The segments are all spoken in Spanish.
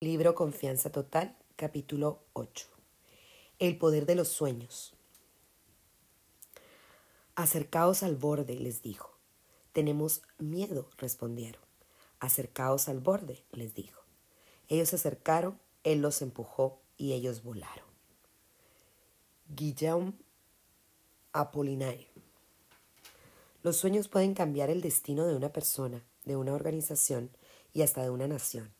Libro Confianza Total, capítulo 8. El poder de los sueños. Acercaos al borde, les dijo. Tenemos miedo, respondieron. Acercaos al borde, les dijo. Ellos se acercaron, él los empujó y ellos volaron. Guillaume Apollinaire. Los sueños pueden cambiar el destino de una persona, de una organización y hasta de una nación.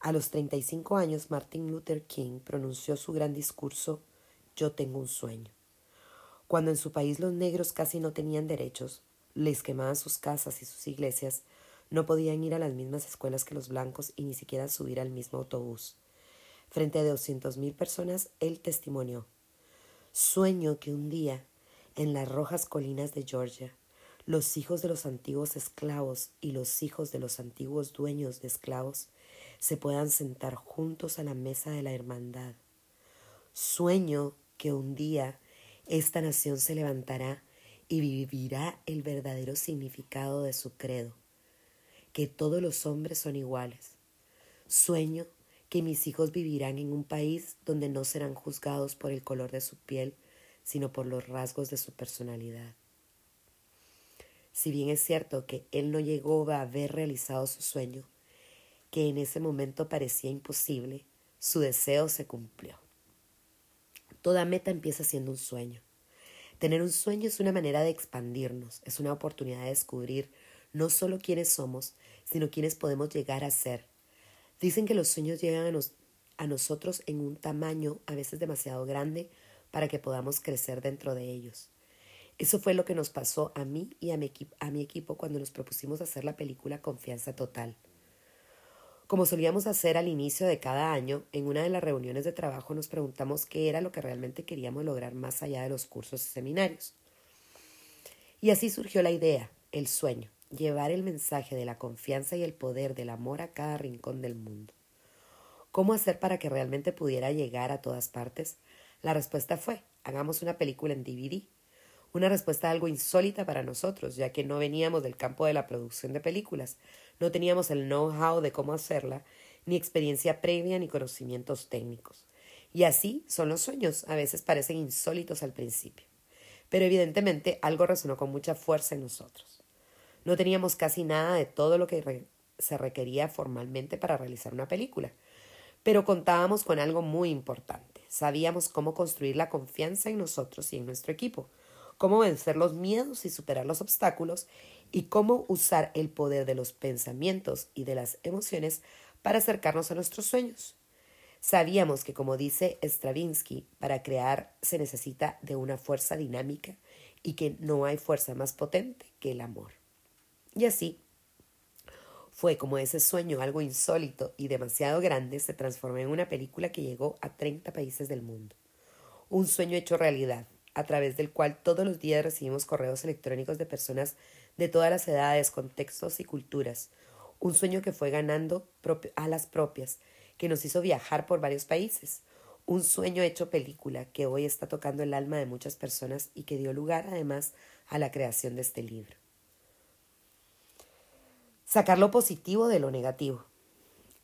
A los 35 años, Martin Luther King pronunció su gran discurso Yo tengo un sueño. Cuando en su país los negros casi no tenían derechos, les quemaban sus casas y sus iglesias, no podían ir a las mismas escuelas que los blancos y ni siquiera subir al mismo autobús. Frente a doscientos mil personas, él testimonió Sueño que un día, en las rojas colinas de Georgia, los hijos de los antiguos esclavos y los hijos de los antiguos dueños de esclavos se puedan sentar juntos a la mesa de la hermandad. Sueño que un día esta nación se levantará y vivirá el verdadero significado de su credo, que todos los hombres son iguales. Sueño que mis hijos vivirán en un país donde no serán juzgados por el color de su piel, sino por los rasgos de su personalidad. Si bien es cierto que él no llegó a haber realizado su sueño, que en ese momento parecía imposible, su deseo se cumplió. Toda meta empieza siendo un sueño. Tener un sueño es una manera de expandirnos, es una oportunidad de descubrir no solo quiénes somos, sino quiénes podemos llegar a ser. Dicen que los sueños llegan a, a nosotros en un tamaño a veces demasiado grande para que podamos crecer dentro de ellos. Eso fue lo que nos pasó a mí y a mi, a mi equipo cuando nos propusimos hacer la película Confianza Total. Como solíamos hacer al inicio de cada año, en una de las reuniones de trabajo nos preguntamos qué era lo que realmente queríamos lograr más allá de los cursos y seminarios. Y así surgió la idea, el sueño, llevar el mensaje de la confianza y el poder del amor a cada rincón del mundo. ¿Cómo hacer para que realmente pudiera llegar a todas partes? La respuesta fue, hagamos una película en DVD una respuesta algo insólita para nosotros, ya que no veníamos del campo de la producción de películas, no teníamos el know-how de cómo hacerla, ni experiencia previa ni conocimientos técnicos. Y así son los sueños, a veces parecen insólitos al principio. Pero evidentemente algo resonó con mucha fuerza en nosotros. No teníamos casi nada de todo lo que se requería formalmente para realizar una película, pero contábamos con algo muy importante. Sabíamos cómo construir la confianza en nosotros y en nuestro equipo, cómo vencer los miedos y superar los obstáculos y cómo usar el poder de los pensamientos y de las emociones para acercarnos a nuestros sueños. Sabíamos que, como dice Stravinsky, para crear se necesita de una fuerza dinámica y que no hay fuerza más potente que el amor. Y así fue como ese sueño, algo insólito y demasiado grande, se transformó en una película que llegó a 30 países del mundo. Un sueño hecho realidad, a través del cual todos los días recibimos correos electrónicos de personas de todas las edades, contextos y culturas. Un sueño que fue ganando alas propias, que nos hizo viajar por varios países. Un sueño hecho película que hoy está tocando el alma de muchas personas y que dio lugar además a la creación de este libro. Sacar lo positivo de lo negativo.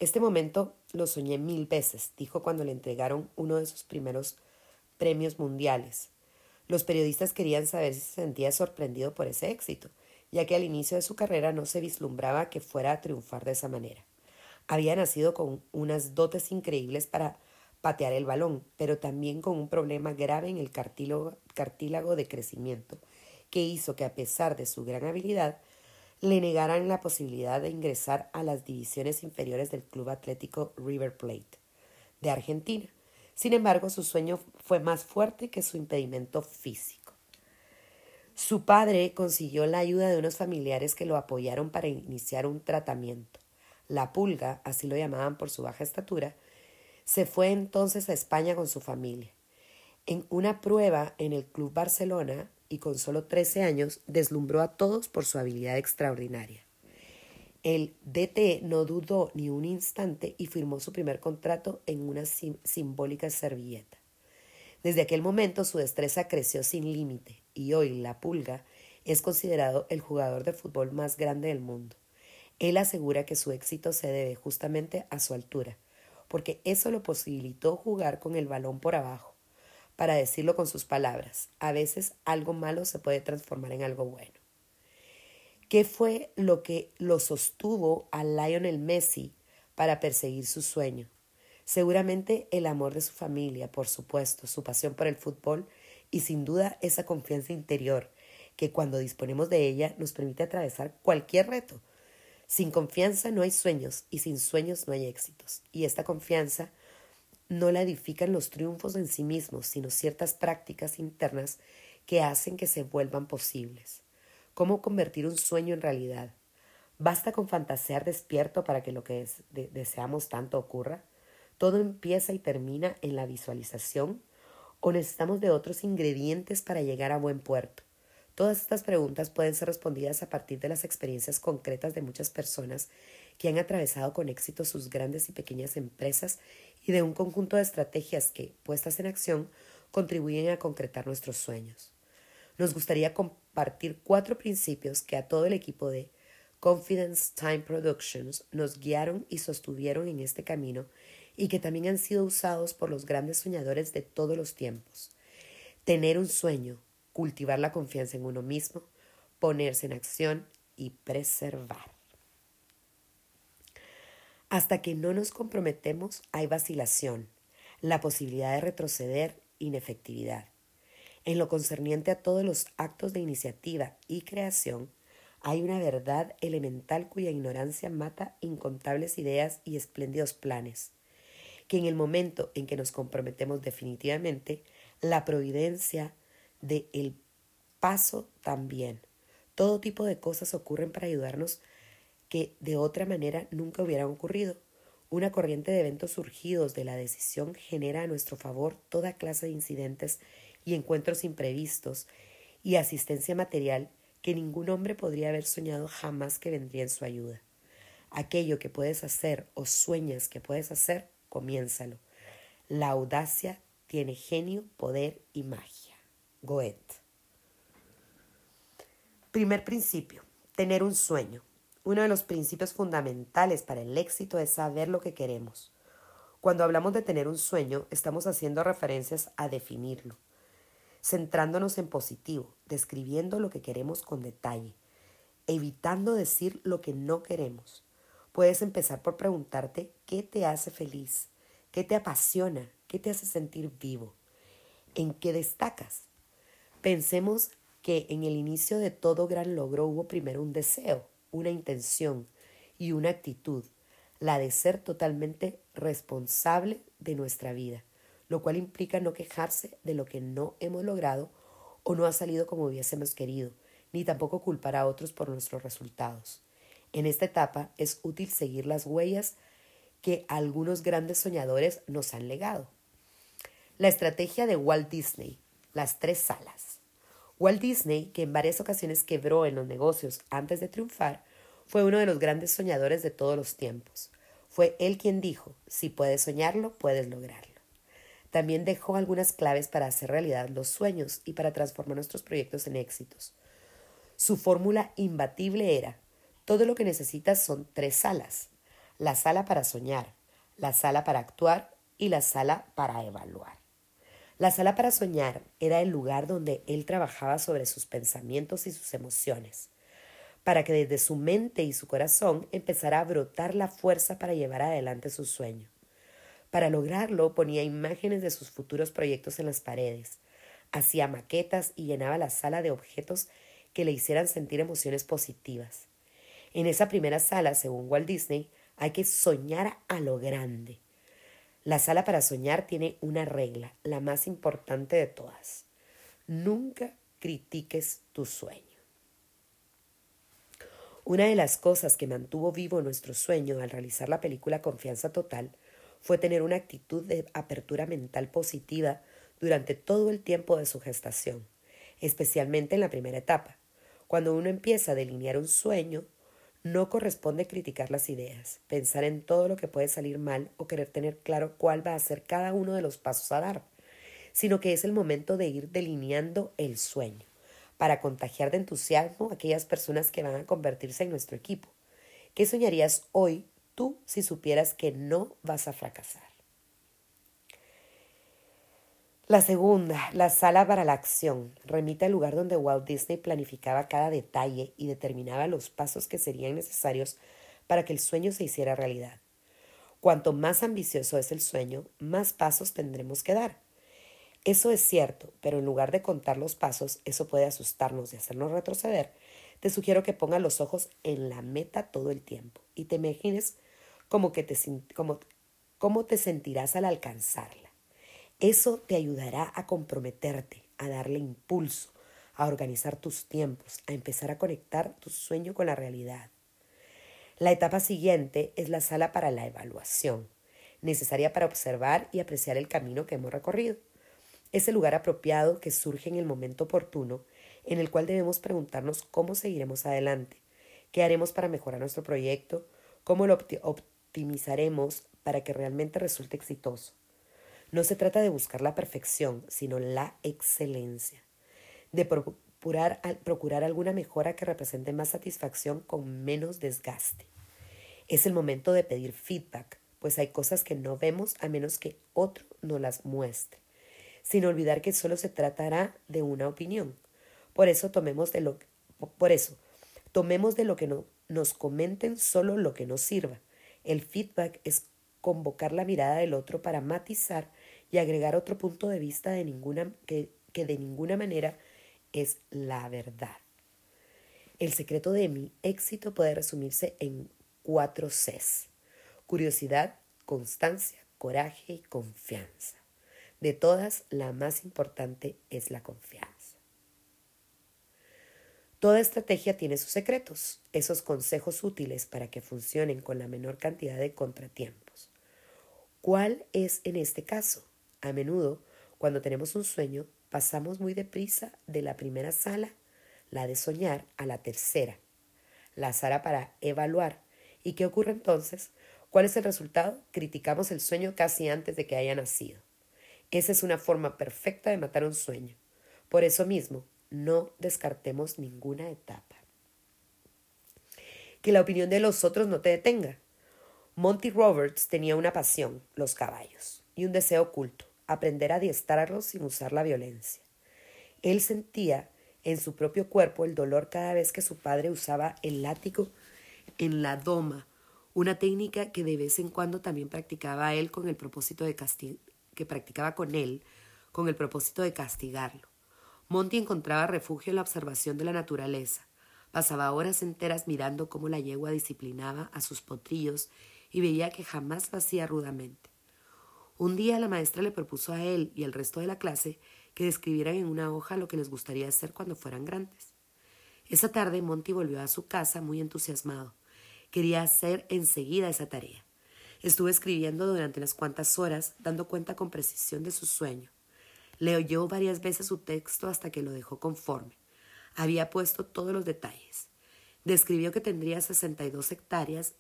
Este momento lo soñé mil veces, dijo cuando le entregaron uno de sus primeros premios mundiales. Los periodistas querían saber si se sentía sorprendido por ese éxito, ya que al inicio de su carrera no se vislumbraba que fuera a triunfar de esa manera. Había nacido con unas dotes increíbles para patear el balón, pero también con un problema grave en el cartílago, cartílago de crecimiento, que hizo que a pesar de su gran habilidad, le negaran la posibilidad de ingresar a las divisiones inferiores del Club Atlético River Plate de Argentina, sin embargo, su sueño fue más fuerte que su impedimento físico. Su padre consiguió la ayuda de unos familiares que lo apoyaron para iniciar un tratamiento. La pulga, así lo llamaban por su baja estatura, se fue entonces a España con su familia. En una prueba en el Club Barcelona, y con solo 13 años, deslumbró a todos por su habilidad extraordinaria. El DT no dudó ni un instante y firmó su primer contrato en una simbólica servilleta. Desde aquel momento su destreza creció sin límite y hoy la pulga es considerado el jugador de fútbol más grande del mundo. Él asegura que su éxito se debe justamente a su altura, porque eso lo posibilitó jugar con el balón por abajo. Para decirlo con sus palabras, a veces algo malo se puede transformar en algo bueno. ¿Qué fue lo que lo sostuvo a Lionel Messi para perseguir su sueño? Seguramente el amor de su familia, por supuesto, su pasión por el fútbol y sin duda esa confianza interior que cuando disponemos de ella nos permite atravesar cualquier reto. Sin confianza no hay sueños y sin sueños no hay éxitos. Y esta confianza no la edifican los triunfos en sí mismos, sino ciertas prácticas internas que hacen que se vuelvan posibles. ¿Cómo convertir un sueño en realidad? ¿Basta con fantasear despierto para que lo que deseamos tanto ocurra? ¿Todo empieza y termina en la visualización? ¿O necesitamos de otros ingredientes para llegar a buen puerto? Todas estas preguntas pueden ser respondidas a partir de las experiencias concretas de muchas personas que han atravesado con éxito sus grandes y pequeñas empresas y de un conjunto de estrategias que, puestas en acción, contribuyen a concretar nuestros sueños. Nos gustaría compartir cuatro principios que a todo el equipo de Confidence Time Productions nos guiaron y sostuvieron en este camino y que también han sido usados por los grandes soñadores de todos los tiempos. Tener un sueño, cultivar la confianza en uno mismo, ponerse en acción y preservar. Hasta que no nos comprometemos hay vacilación, la posibilidad de retroceder, inefectividad. En lo concerniente a todos los actos de iniciativa y creación, hay una verdad elemental cuya ignorancia mata incontables ideas y espléndidos planes, que en el momento en que nos comprometemos definitivamente, la providencia, de el paso también. Todo tipo de cosas ocurren para ayudarnos que de otra manera nunca hubieran ocurrido. Una corriente de eventos surgidos de la decisión genera a nuestro favor toda clase de incidentes y encuentros imprevistos y asistencia material que ningún hombre podría haber soñado jamás que vendría en su ayuda. Aquello que puedes hacer o sueñas que puedes hacer, comiénzalo. La audacia tiene genio, poder y magia. Goethe. Primer principio, tener un sueño. Uno de los principios fundamentales para el éxito es saber lo que queremos. Cuando hablamos de tener un sueño, estamos haciendo referencias a definirlo, centrándonos en positivo, describiendo lo que queremos con detalle, evitando decir lo que no queremos. Puedes empezar por preguntarte qué te hace feliz, qué te apasiona, qué te hace sentir vivo, en qué destacas, Pensemos que en el inicio de todo gran logro hubo primero un deseo, una intención y una actitud, la de ser totalmente responsable de nuestra vida, lo cual implica no quejarse de lo que no hemos logrado o no ha salido como hubiésemos querido, ni tampoco culpar a otros por nuestros resultados. En esta etapa es útil seguir las huellas que algunos grandes soñadores nos han legado. La estrategia de Walt Disney, las tres salas. Walt Disney, que en varias ocasiones quebró en los negocios antes de triunfar, fue uno de los grandes soñadores de todos los tiempos. Fue él quien dijo, si puedes soñarlo, puedes lograrlo. También dejó algunas claves para hacer realidad los sueños y para transformar nuestros proyectos en éxitos. Su fórmula imbatible era, todo lo que necesitas son tres salas. La sala para soñar, la sala para actuar y la sala para evaluar. La sala para soñar era el lugar donde él trabajaba sobre sus pensamientos y sus emociones, para que desde su mente y su corazón empezara a brotar la fuerza para llevar adelante su sueño. Para lograrlo ponía imágenes de sus futuros proyectos en las paredes, hacía maquetas y llenaba la sala de objetos que le hicieran sentir emociones positivas. En esa primera sala, según Walt Disney, hay que soñar a lo grande, la sala para soñar tiene una regla, la más importante de todas. Nunca critiques tu sueño. Una de las cosas que mantuvo vivo nuestro sueño al realizar la película Confianza Total fue tener una actitud de apertura mental positiva durante todo el tiempo de su gestación, especialmente en la primera etapa. Cuando uno empieza a delinear un sueño, no corresponde criticar las ideas, pensar en todo lo que puede salir mal o querer tener claro cuál va a ser cada uno de los pasos a dar, sino que es el momento de ir delineando el sueño, para contagiar de entusiasmo a aquellas personas que van a convertirse en nuestro equipo. ¿Qué soñarías hoy tú si supieras que no vas a fracasar? La segunda, la sala para la acción, remite al lugar donde Walt Disney planificaba cada detalle y determinaba los pasos que serían necesarios para que el sueño se hiciera realidad. Cuanto más ambicioso es el sueño, más pasos tendremos que dar. Eso es cierto, pero en lugar de contar los pasos, eso puede asustarnos y hacernos retroceder. Te sugiero que pongas los ojos en la meta todo el tiempo y te imagines cómo, que te, cómo te sentirás al alcanzarla. Eso te ayudará a comprometerte, a darle impulso, a organizar tus tiempos, a empezar a conectar tu sueño con la realidad. La etapa siguiente es la sala para la evaluación, necesaria para observar y apreciar el camino que hemos recorrido. Es el lugar apropiado que surge en el momento oportuno en el cual debemos preguntarnos cómo seguiremos adelante, qué haremos para mejorar nuestro proyecto, cómo lo optimizaremos para que realmente resulte exitoso. No se trata de buscar la perfección, sino la excelencia, de procurar, procurar alguna mejora que represente más satisfacción con menos desgaste. Es el momento de pedir feedback, pues hay cosas que no vemos a menos que otro nos las muestre, sin olvidar que solo se tratará de una opinión. Por eso tomemos de lo, por eso, tomemos de lo que no, nos comenten solo lo que nos sirva. El feedback es convocar la mirada del otro para matizar y agregar otro punto de vista de ninguna, que, que de ninguna manera es la verdad. El secreto de mi éxito puede resumirse en cuatro Cs. Curiosidad, constancia, coraje y confianza. De todas, la más importante es la confianza. Toda estrategia tiene sus secretos, esos consejos útiles para que funcionen con la menor cantidad de contratiempos. ¿Cuál es en este caso? A menudo, cuando tenemos un sueño, pasamos muy deprisa de la primera sala, la de soñar, a la tercera, la sala para evaluar. ¿Y qué ocurre entonces? ¿Cuál es el resultado? Criticamos el sueño casi antes de que haya nacido. Esa es una forma perfecta de matar un sueño. Por eso mismo, no descartemos ninguna etapa. Que la opinión de los otros no te detenga. Monty Roberts tenía una pasión, los caballos, y un deseo oculto, aprender a adiestrarlos sin usar la violencia. Él sentía en su propio cuerpo el dolor cada vez que su padre usaba el látigo en la doma, una técnica que de vez en cuando también practicaba él con el propósito de que practicaba con él con el propósito de castigarlo. Monty encontraba refugio en la observación de la naturaleza. Pasaba horas enteras mirando cómo la yegua disciplinaba a sus potrillos y veía que jamás lo hacía rudamente. Un día la maestra le propuso a él y al resto de la clase que describieran en una hoja lo que les gustaría hacer cuando fueran grandes. Esa tarde Monty volvió a su casa muy entusiasmado. Quería hacer enseguida esa tarea. Estuvo escribiendo durante unas cuantas horas, dando cuenta con precisión de su sueño. Le oyó varias veces su texto hasta que lo dejó conforme. Había puesto todos los detalles. Describió que tendría 62 hectáreas,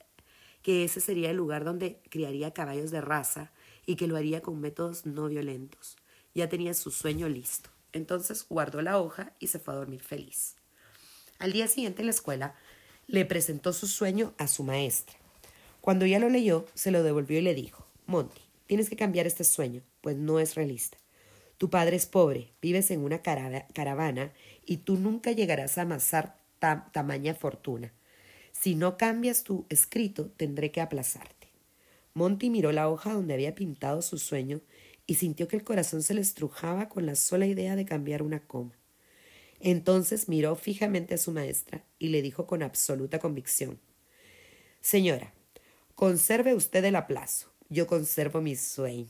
que ese sería el lugar donde criaría caballos de raza y que lo haría con métodos no violentos. Ya tenía su sueño listo. Entonces guardó la hoja y se fue a dormir feliz. Al día siguiente en la escuela le presentó su sueño a su maestra. Cuando ella lo leyó, se lo devolvió y le dijo, Monty, tienes que cambiar este sueño, pues no es realista. Tu padre es pobre, vives en una caravana y tú nunca llegarás a amasar tamaña fortuna. Si no cambias tu escrito, tendré que aplazarte. Monty miró la hoja donde había pintado su sueño y sintió que el corazón se le estrujaba con la sola idea de cambiar una coma. Entonces miró fijamente a su maestra y le dijo con absoluta convicción Señora, conserve usted el aplazo, yo conservo mi sueño.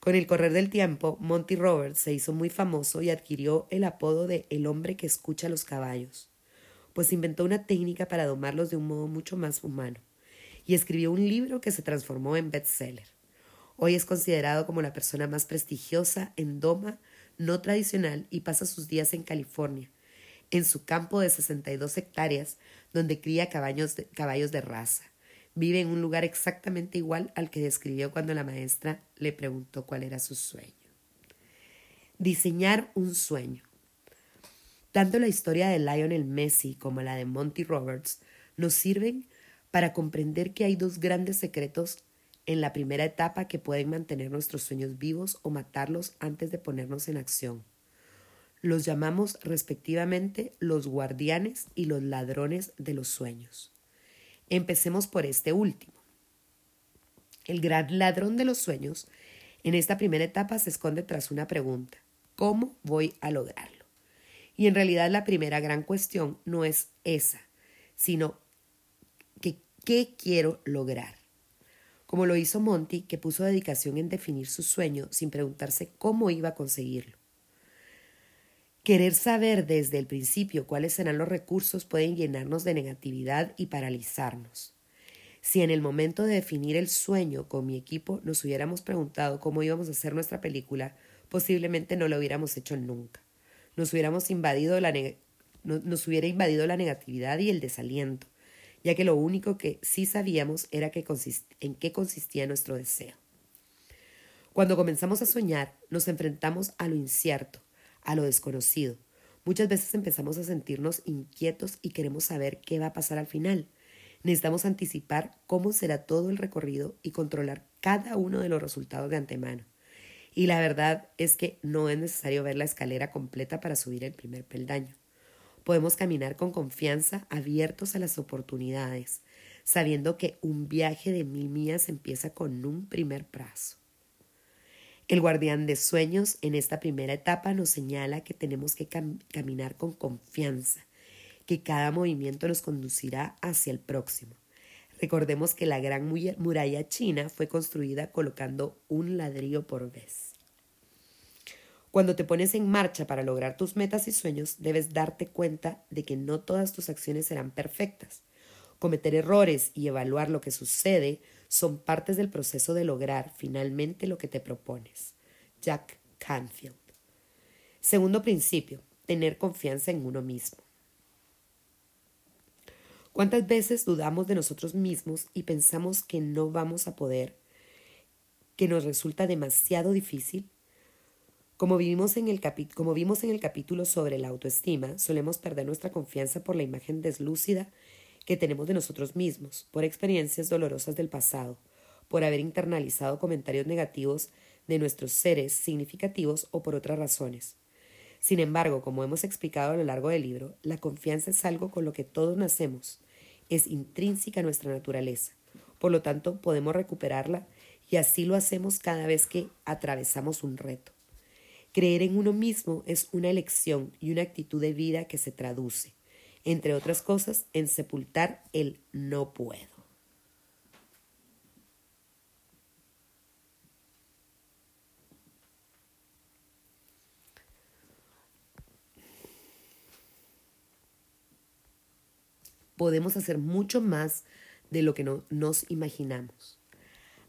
Con el correr del tiempo, Monty Roberts se hizo muy famoso y adquirió el apodo de el hombre que escucha a los caballos, pues inventó una técnica para domarlos de un modo mucho más humano y escribió un libro que se transformó en bestseller. Hoy es considerado como la persona más prestigiosa en Doma no tradicional y pasa sus días en California, en su campo de 62 hectáreas, donde cría caballos de, caballos de raza. Vive en un lugar exactamente igual al que describió cuando la maestra le preguntó cuál era su sueño. Diseñar un sueño. Tanto la historia de Lionel Messi como la de Monty Roberts nos sirven para comprender que hay dos grandes secretos en la primera etapa que pueden mantener nuestros sueños vivos o matarlos antes de ponernos en acción. Los llamamos respectivamente los guardianes y los ladrones de los sueños. Empecemos por este último. El gran ladrón de los sueños en esta primera etapa se esconde tras una pregunta. ¿Cómo voy a lograrlo? Y en realidad la primera gran cuestión no es esa, sino qué quiero lograr. Como lo hizo Monty, que puso dedicación en definir su sueño sin preguntarse cómo iba a conseguirlo. Querer saber desde el principio cuáles serán los recursos pueden llenarnos de negatividad y paralizarnos. Si en el momento de definir el sueño con mi equipo nos hubiéramos preguntado cómo íbamos a hacer nuestra película, posiblemente no lo hubiéramos hecho nunca. Nos, hubiéramos invadido la nos hubiera invadido la negatividad y el desaliento, ya que lo único que sí sabíamos era que en qué consistía nuestro deseo. Cuando comenzamos a soñar, nos enfrentamos a lo incierto, a lo desconocido. Muchas veces empezamos a sentirnos inquietos y queremos saber qué va a pasar al final. Necesitamos anticipar cómo será todo el recorrido y controlar cada uno de los resultados de antemano. Y la verdad es que no es necesario ver la escalera completa para subir el primer peldaño. Podemos caminar con confianza, abiertos a las oportunidades, sabiendo que un viaje de mil millas empieza con un primer paso. El guardián de sueños en esta primera etapa nos señala que tenemos que caminar con confianza, que cada movimiento nos conducirá hacia el próximo. Recordemos que la gran muralla china fue construida colocando un ladrillo por vez. Cuando te pones en marcha para lograr tus metas y sueños, debes darte cuenta de que no todas tus acciones serán perfectas. Cometer errores y evaluar lo que sucede son partes del proceso de lograr finalmente lo que te propones. Jack Canfield. Segundo principio, tener confianza en uno mismo. ¿Cuántas veces dudamos de nosotros mismos y pensamos que no vamos a poder, que nos resulta demasiado difícil? Como, vimos en el capítulo sobre la autoestima, solemos perder nuestra confianza por la imagen deslúcida que tenemos de nosotros mismos, por experiencias dolorosas del pasado, por haber internalizado comentarios negativos de nuestros seres significativos o por otras razones. Sin embargo, como hemos explicado a lo largo del libro, la confianza es algo con lo que todos nacemos, es intrínseca a nuestra naturaleza. Por lo tanto, podemos recuperarla y así lo hacemos cada vez que atravesamos un reto. Creer en uno mismo es una elección y una actitud de vida que se traduce, entre otras cosas, en sepultar el no puedo. podemos hacer mucho más de lo que no nos imaginamos.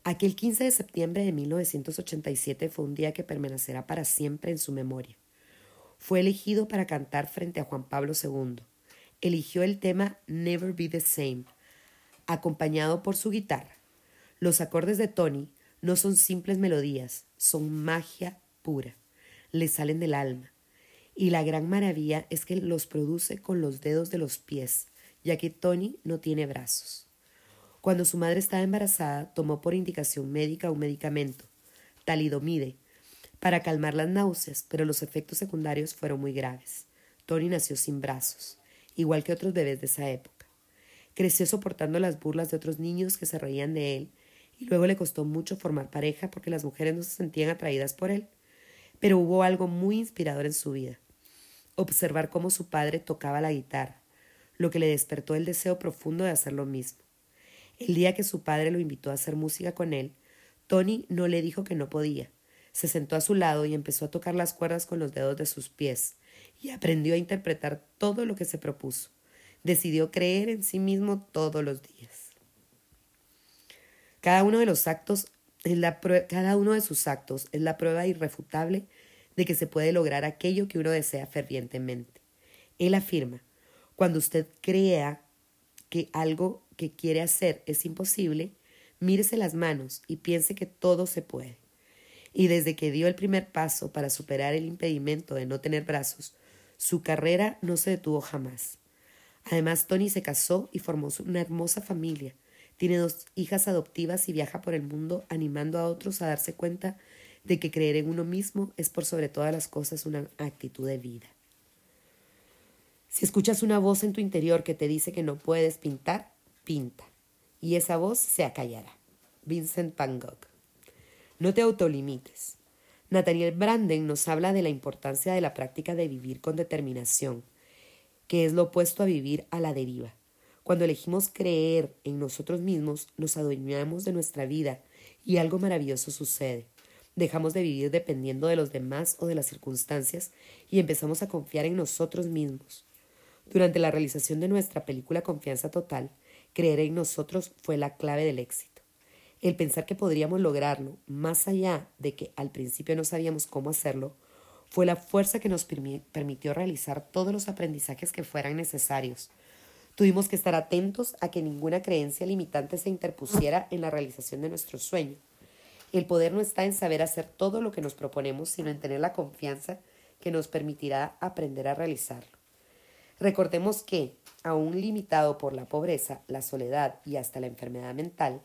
Aquel 15 de septiembre de 1987 fue un día que permanecerá para siempre en su memoria. Fue elegido para cantar frente a Juan Pablo II. Eligió el tema Never Be the Same, acompañado por su guitarra. Los acordes de Tony no son simples melodías, son magia pura. Le salen del alma. Y la gran maravilla es que los produce con los dedos de los pies, ya que Tony no tiene brazos. Cuando su madre estaba embarazada, tomó por indicación médica un medicamento, talidomide, para calmar las náuseas, pero los efectos secundarios fueron muy graves. Tony nació sin brazos, igual que otros bebés de esa época. Creció soportando las burlas de otros niños que se reían de él, y luego le costó mucho formar pareja porque las mujeres no se sentían atraídas por él. Pero hubo algo muy inspirador en su vida. Observar cómo su padre tocaba la guitarra, lo que le despertó el deseo profundo de hacer lo mismo. El día que su padre lo invitó a hacer música con él, Tony no le dijo que no podía. Se sentó a su lado y empezó a tocar las cuerdas con los dedos de sus pies, y aprendió a interpretar todo lo que se propuso. Decidió creer en sí mismo todos los días. Cada uno de los actos cada uno de sus actos es la prueba irrefutable de que se puede lograr aquello que uno desea fervientemente. Él afirma, cuando usted crea que algo que quiere hacer es imposible, mírese las manos y piense que todo se puede. Y desde que dio el primer paso para superar el impedimento de no tener brazos, su carrera no se detuvo jamás. Además, Tony se casó y formó una hermosa familia. Tiene dos hijas adoptivas y viaja por el mundo animando a otros a darse cuenta de que creer en uno mismo es por sobre todas las cosas una actitud de vida. Si escuchas una voz en tu interior que te dice que no puedes pintar, pinta. Y esa voz se acallará. Vincent Van Gogh. No te autolimites. Nathaniel Branden nos habla de la importancia de la práctica de vivir con determinación, que es lo opuesto a vivir a la deriva. Cuando elegimos creer en nosotros mismos, nos adueñamos de nuestra vida y algo maravilloso sucede. Dejamos de vivir dependiendo de los demás o de las circunstancias y empezamos a confiar en nosotros mismos. Durante la realización de nuestra película Confianza Total, creer en nosotros fue la clave del éxito. El pensar que podríamos lograrlo, más allá de que al principio no sabíamos cómo hacerlo, fue la fuerza que nos permitió realizar todos los aprendizajes que fueran necesarios. Tuvimos que estar atentos a que ninguna creencia limitante se interpusiera en la realización de nuestro sueño. El poder no está en saber hacer todo lo que nos proponemos, sino en tener la confianza que nos permitirá aprender a realizarlo. Recordemos que, aún limitado por la pobreza, la soledad y hasta la enfermedad mental,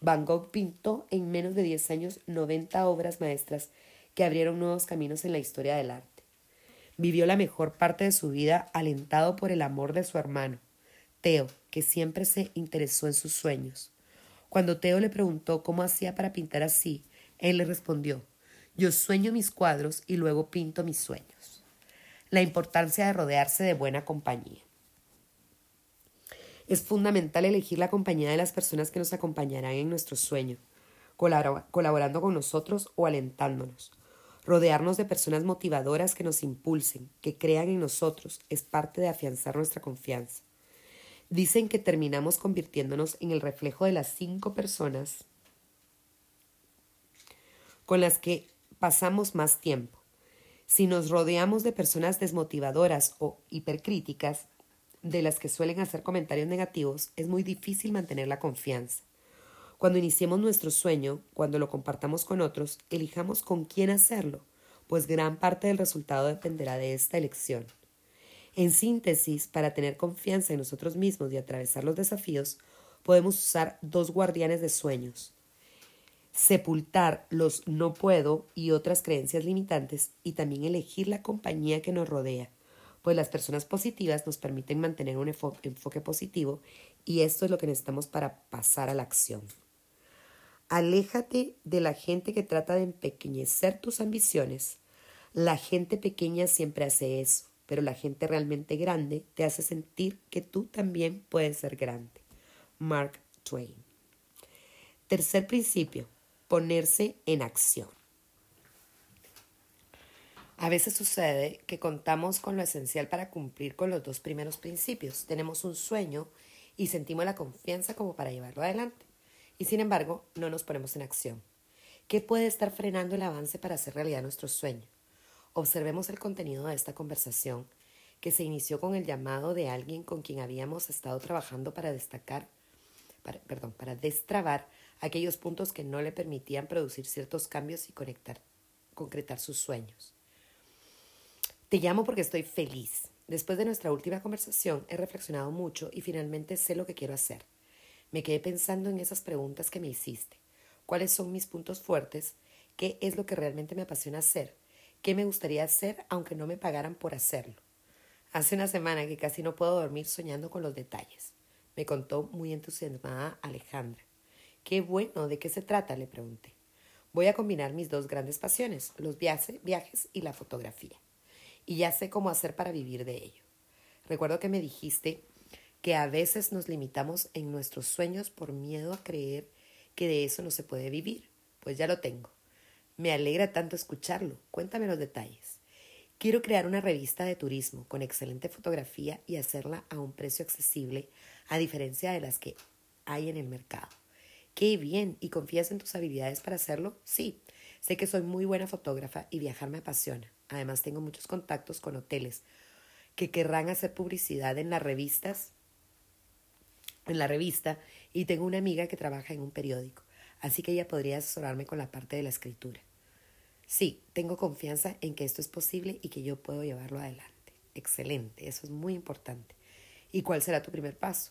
Van Gogh pintó en menos de 10 años 90 obras maestras que abrieron nuevos caminos en la historia del arte. Vivió la mejor parte de su vida alentado por el amor de su hermano, Teo, que siempre se interesó en sus sueños. Cuando Teo le preguntó cómo hacía para pintar así, él le respondió Yo sueño mis cuadros y luego pinto mis sueños. La importancia de rodearse de buena compañía. Es fundamental elegir la compañía de las personas que nos acompañarán en nuestro sueño, colaborando con nosotros o alentándonos. Rodearnos de personas motivadoras que nos impulsen, que crean en nosotros, es parte de afianzar nuestra confianza. Dicen que terminamos convirtiéndonos en el reflejo de las cinco personas con las que pasamos más tiempo. Si nos rodeamos de personas desmotivadoras o hipercríticas, de las que suelen hacer comentarios negativos, es muy difícil mantener la confianza. Cuando iniciemos nuestro sueño, cuando lo compartamos con otros, elijamos con quién hacerlo, pues gran parte del resultado dependerá de esta elección. En síntesis, para tener confianza en nosotros mismos y atravesar los desafíos, podemos usar dos guardianes de sueños. Sepultar los no puedo y otras creencias limitantes y también elegir la compañía que nos rodea pues las personas positivas nos permiten mantener un enfoque positivo y esto es lo que necesitamos para pasar a la acción. Aléjate de la gente que trata de empequeñecer tus ambiciones. La gente pequeña siempre hace eso, pero la gente realmente grande te hace sentir que tú también puedes ser grande. Mark Twain. Tercer principio, ponerse en acción. A veces sucede que contamos con lo esencial para cumplir con los dos primeros principios. Tenemos un sueño y sentimos la confianza como para llevarlo adelante. Y sin embargo, no nos ponemos en acción. ¿Qué puede estar frenando el avance para hacer realidad nuestro sueño? Observemos el contenido de esta conversación, que se inició con el llamado de alguien con quien habíamos estado trabajando para destacar, perdón, para destrabar aquellos puntos que no le permitían producir ciertos cambios y conectar, concretar sus sueños. Te llamo porque estoy feliz. Después de nuestra última conversación he reflexionado mucho y finalmente sé lo que quiero hacer. Me quedé pensando en esas preguntas que me hiciste. ¿Cuáles son mis puntos fuertes? ¿Qué es lo que realmente me apasiona hacer? ¿Qué me gustaría hacer aunque no me pagaran por hacerlo? Hace una semana que casi no puedo dormir soñando con los detalles. Me contó muy entusiasmada Alejandra. Qué bueno, ¿de qué se trata? le pregunté. Voy a combinar mis dos grandes pasiones, los viajes y la fotografía y ya sé cómo hacer para vivir de ello. Recuerdo que me dijiste que a veces nos limitamos en nuestros sueños por miedo a creer que de eso no se puede vivir. Pues ya lo tengo. Me alegra tanto escucharlo. Cuéntame los detalles. Quiero crear una revista de turismo con excelente fotografía y hacerla a un precio accesible, a diferencia de las que hay en el mercado. Qué bien. ¿Y confías en tus habilidades para hacerlo? Sí. Sé que soy muy buena fotógrafa y viajar me apasiona. Además tengo muchos contactos con hoteles que querrán hacer publicidad en las revistas, en la revista, y tengo una amiga que trabaja en un periódico, así que ella podría asesorarme con la parte de la escritura. Sí, tengo confianza en que esto es posible y que yo puedo llevarlo adelante. Excelente, eso es muy importante. ¿Y cuál será tu primer paso?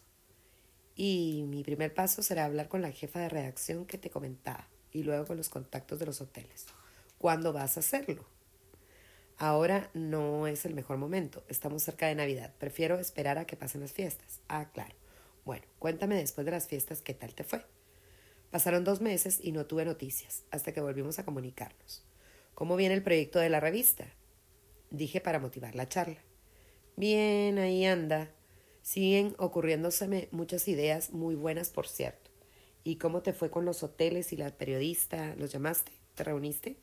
Y mi primer paso será hablar con la jefa de redacción que te comentaba y luego con los contactos de los hoteles. ¿Cuándo vas a hacerlo? Ahora no es el mejor momento. Estamos cerca de Navidad. Prefiero esperar a que pasen las fiestas. Ah, claro. Bueno, cuéntame después de las fiestas qué tal te fue. Pasaron dos meses y no tuve noticias hasta que volvimos a comunicarnos. ¿Cómo viene el proyecto de la revista? Dije para motivar la charla. Bien, ahí anda. Siguen ocurriéndoseme muchas ideas muy buenas, por cierto. ¿Y cómo te fue con los hoteles y la periodista? ¿Los llamaste? ¿Te reuniste?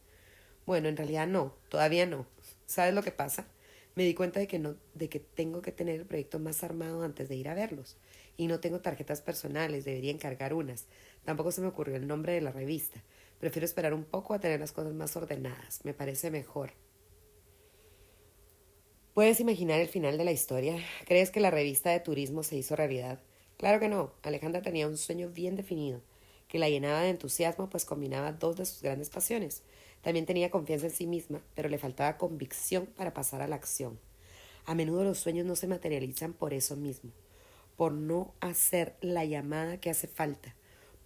Bueno, en realidad no, todavía no. ¿Sabes lo que pasa? Me di cuenta de que no, de que tengo que tener el proyecto más armado antes de ir a verlos. Y no tengo tarjetas personales, debería encargar unas. Tampoco se me ocurrió el nombre de la revista. Prefiero esperar un poco a tener las cosas más ordenadas. Me parece mejor. ¿Puedes imaginar el final de la historia? ¿Crees que la revista de turismo se hizo realidad? Claro que no. Alejandra tenía un sueño bien definido, que la llenaba de entusiasmo, pues combinaba dos de sus grandes pasiones. También tenía confianza en sí misma, pero le faltaba convicción para pasar a la acción. A menudo los sueños no se materializan por eso mismo, por no hacer la llamada que hace falta,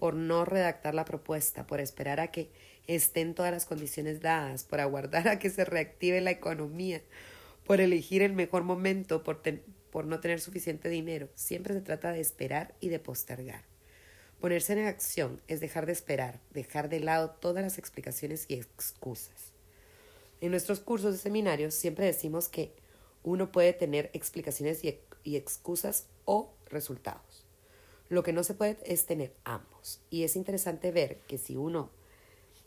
por no redactar la propuesta, por esperar a que estén todas las condiciones dadas, por aguardar a que se reactive la economía, por elegir el mejor momento, por, por no tener suficiente dinero. Siempre se trata de esperar y de postergar. Ponerse en acción es dejar de esperar, dejar de lado todas las explicaciones y excusas. En nuestros cursos de seminarios siempre decimos que uno puede tener explicaciones y, y excusas o resultados. Lo que no se puede es tener ambos. Y es interesante ver que si uno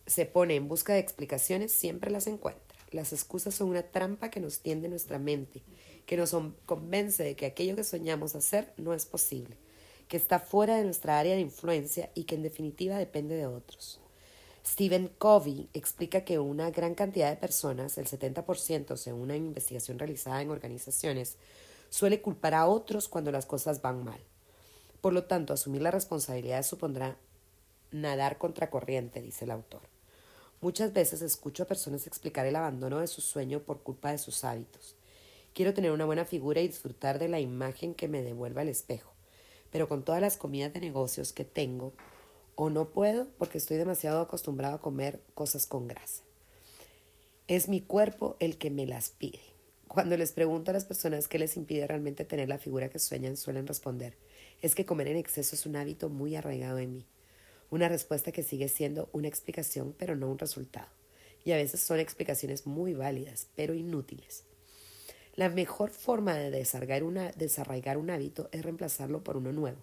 se pone en busca de explicaciones, siempre las encuentra. Las excusas son una trampa que nos tiende nuestra mente, que nos convence de que aquello que soñamos hacer no es posible, que está fuera de nuestra área de influencia y que en definitiva depende de otros. Stephen Covey explica que una gran cantidad de personas, el 70% según una investigación realizada en organizaciones, suele culpar a otros cuando las cosas van mal. Por lo tanto, asumir la responsabilidad supondrá nadar contracorriente, dice el autor. Muchas veces escucho a personas explicar el abandono de su sueño por culpa de sus hábitos. Quiero tener una buena figura y disfrutar de la imagen que me devuelva el espejo, pero con todas las comidas de negocios que tengo, o no puedo porque estoy demasiado acostumbrado a comer cosas con grasa. Es mi cuerpo el que me las pide. Cuando les pregunto a las personas qué les impide realmente tener la figura que sueñan, suelen responder, es que comer en exceso es un hábito muy arraigado en mí. Una respuesta que sigue siendo una explicación pero no un resultado. Y a veces son explicaciones muy válidas pero inútiles. La mejor forma de desarraigar, un hábito es reemplazarlo por uno nuevo.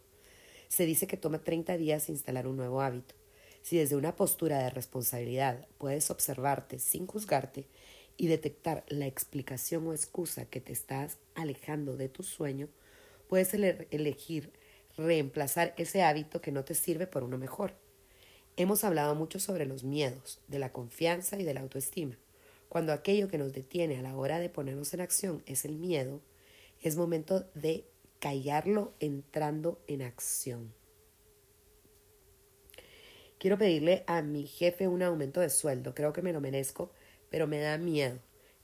Se dice que toma 30 días instalar un nuevo hábito. Si desde una postura de responsabilidad puedes observarte sin juzgarte y detectar la explicación o excusa que te estás alejando de tu sueño, puedes elegir reemplazar ese hábito que no te sirve por uno mejor. Hemos hablado mucho sobre los miedos, de la confianza y de la autoestima. Cuando aquello que nos detiene a la hora de ponernos en acción es el miedo, es momento de callarlo entrando en acción. Quiero pedirle a mi jefe un aumento de sueldo, creo que me lo merezco, pero me da miedo.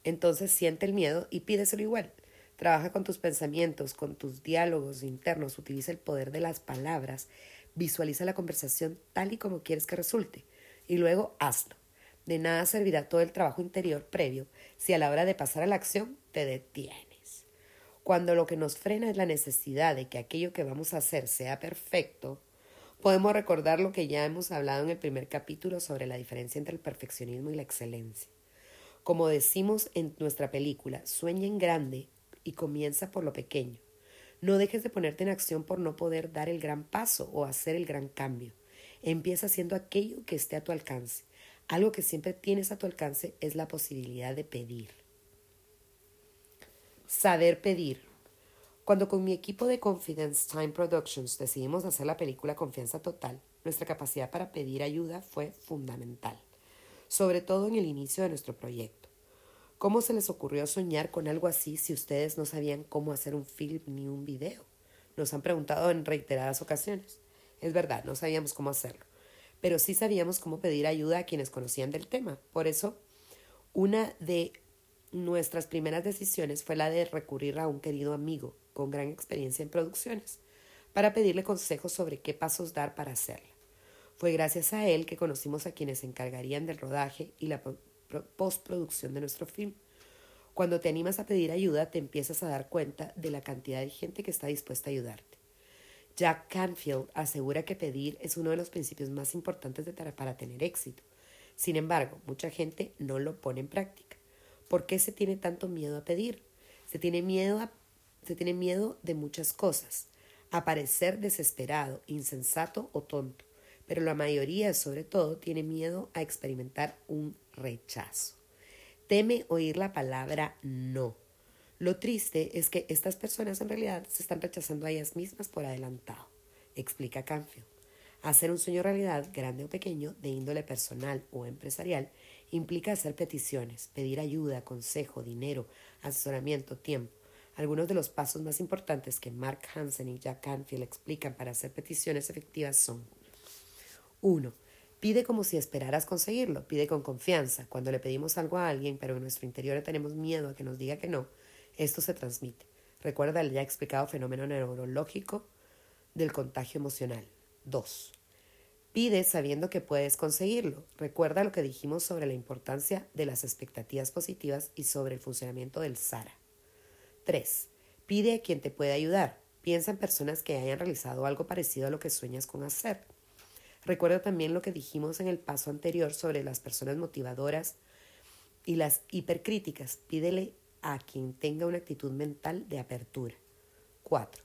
Entonces siente el miedo y pídeselo igual. Trabaja con tus pensamientos, con tus diálogos internos, utiliza el poder de las palabras, visualiza la conversación tal y como quieres que resulte y luego hazlo. De nada servirá todo el trabajo interior previo si a la hora de pasar a la acción te detienes. Cuando lo que nos frena es la necesidad de que aquello que vamos a hacer sea perfecto, podemos recordar lo que ya hemos hablado en el primer capítulo sobre la diferencia entre el perfeccionismo y la excelencia. Como decimos en nuestra película, sueña en grande y comienza por lo pequeño. No dejes de ponerte en acción por no poder dar el gran paso o hacer el gran cambio. Empieza haciendo aquello que esté a tu alcance. Algo que siempre tienes a tu alcance es la posibilidad de pedir. Saber pedir. Cuando con mi equipo de Confidence Time Productions decidimos hacer la película Confianza Total, nuestra capacidad para pedir ayuda fue fundamental, sobre todo en el inicio de nuestro proyecto. ¿Cómo se les ocurrió soñar con algo así si ustedes no sabían cómo hacer un film ni un video? Nos han preguntado en reiteradas ocasiones. Es verdad, no sabíamos cómo hacerlo, pero sí sabíamos cómo pedir ayuda a quienes conocían del tema. Por eso, una de nuestras primeras decisiones fue la de recurrir a un querido amigo con gran experiencia en producciones, para pedirle consejos sobre qué pasos dar para hacerla. Fue gracias a él que conocimos a quienes se encargarían del rodaje y la postproducción de nuestro film. Cuando te animas a pedir ayuda, te empiezas a dar cuenta de la cantidad de gente que está dispuesta a ayudarte. Jack Canfield asegura que pedir es uno de los principios más importantes de para tener éxito. Sin embargo, mucha gente no lo pone en práctica. ¿Por qué se tiene tanto miedo a pedir? Se tiene miedo, se tiene miedo de muchas cosas. A parecer desesperado, insensato o tonto. Pero la mayoría, sobre todo, tiene miedo a experimentar un rechazo. Teme oír la palabra no. Lo triste es que estas personas en realidad se están rechazando a ellas mismas por adelantado, explica Canfield. Hacer un sueño realidad, grande o pequeño, de índole personal o empresarial, implica hacer peticiones, pedir ayuda, consejo, dinero, asesoramiento, tiempo. Algunos de los pasos más importantes que Mark Hansen y Jack Canfield explican para hacer peticiones efectivas son 1. Pide como si esperaras conseguirlo, pide con confianza. Cuando le pedimos algo a alguien, pero en nuestro interior tenemos miedo a que nos diga que no, esto se transmite. Recuerda el ya explicado fenómeno neurológico del contagio emocional. 2. Pide sabiendo que puedes conseguirlo. Recuerda lo que dijimos sobre la importancia de las expectativas positivas y sobre el funcionamiento del SARA. 3. Pide a quien te puede ayudar. Piensa en personas que hayan realizado algo parecido a lo que sueñas con hacer. Recuerda también lo que dijimos en el paso anterior sobre las personas motivadoras y las hipercríticas. Pídele a quien tenga una actitud mental de apertura. 4.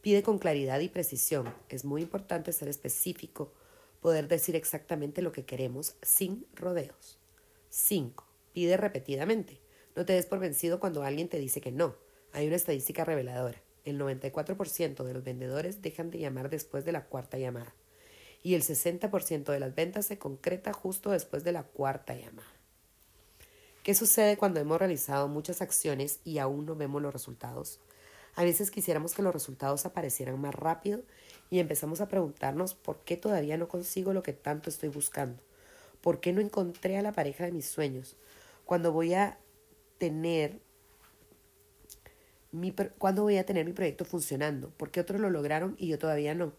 Pide con claridad y precisión. Es muy importante ser específico poder decir exactamente lo que queremos sin rodeos. 5. Pide repetidamente. No te des por vencido cuando alguien te dice que no. Hay una estadística reveladora. El 94% de los vendedores dejan de llamar después de la cuarta llamada. Y el 60% de las ventas se concreta justo después de la cuarta llamada. ¿Qué sucede cuando hemos realizado muchas acciones y aún no vemos los resultados? A veces quisiéramos que los resultados aparecieran más rápido y empezamos a preguntarnos por qué todavía no consigo lo que tanto estoy buscando. ¿Por qué no encontré a la pareja de mis sueños? Cuando voy a tener mi, ¿Cuándo voy a tener mi proyecto funcionando? ¿Por qué otros lo lograron y yo todavía no?